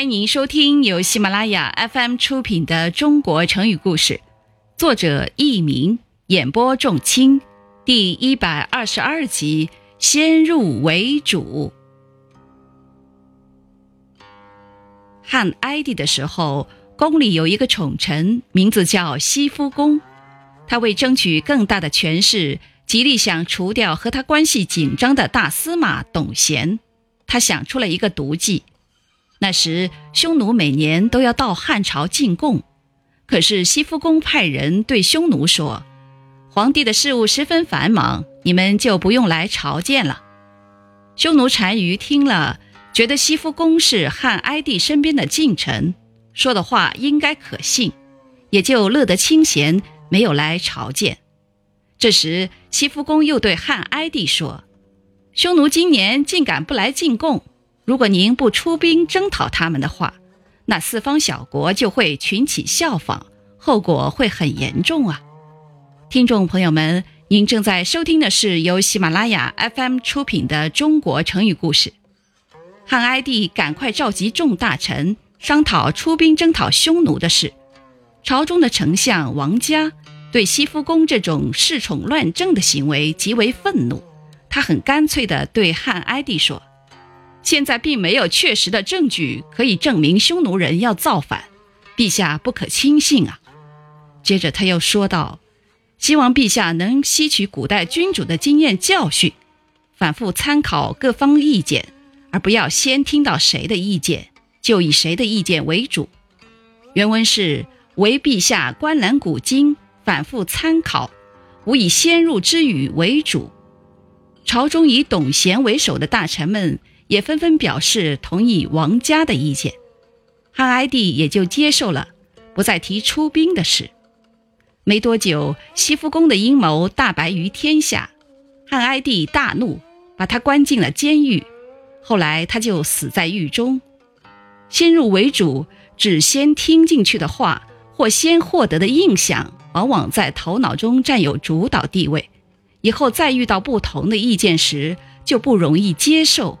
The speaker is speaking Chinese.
欢迎您收听由喜马拉雅 FM 出品的《中国成语故事》，作者佚名，演播仲卿，第一百二十二集。先入为主。汉哀帝的时候，宫里有一个宠臣，名字叫西夫公。他为争取更大的权势，极力想除掉和他关系紧张的大司马董贤。他想出了一个毒计。那时，匈奴每年都要到汉朝进贡，可是西夫公派人对匈奴说：“皇帝的事务十分繁忙，你们就不用来朝见了。”匈奴单于听了，觉得西夫公是汉哀帝身边的近臣，说的话应该可信，也就乐得清闲，没有来朝见。这时，西夫公又对汉哀帝说：“匈奴今年竟敢不来进贡。”如果您不出兵征讨他们的话，那四方小国就会群起效仿，后果会很严重啊！听众朋友们，您正在收听的是由喜马拉雅 FM 出品的《中国成语故事》。汉哀帝赶快召集众大臣商讨出兵征讨匈奴的事。朝中的丞相王嘉对西夫公这种恃宠乱政的行为极为愤怒，他很干脆地对汉哀帝说。现在并没有确实的证据可以证明匈奴人要造反，陛下不可轻信啊。接着他又说道：“希望陛下能吸取古代君主的经验教训，反复参考各方意见，而不要先听到谁的意见就以谁的意见为主。”原文是：“唯陛下观览古今，反复参考，无以先入之语为主。”朝中以董贤为首的大臣们。也纷纷表示同意王家的意见，汉哀帝也就接受了，不再提出兵的事。没多久，西夫公的阴谋大白于天下，汉哀帝大怒，把他关进了监狱。后来他就死在狱中。先入为主，只先听进去的话或先获得的印象，往往在头脑中占有主导地位，以后再遇到不同的意见时，就不容易接受。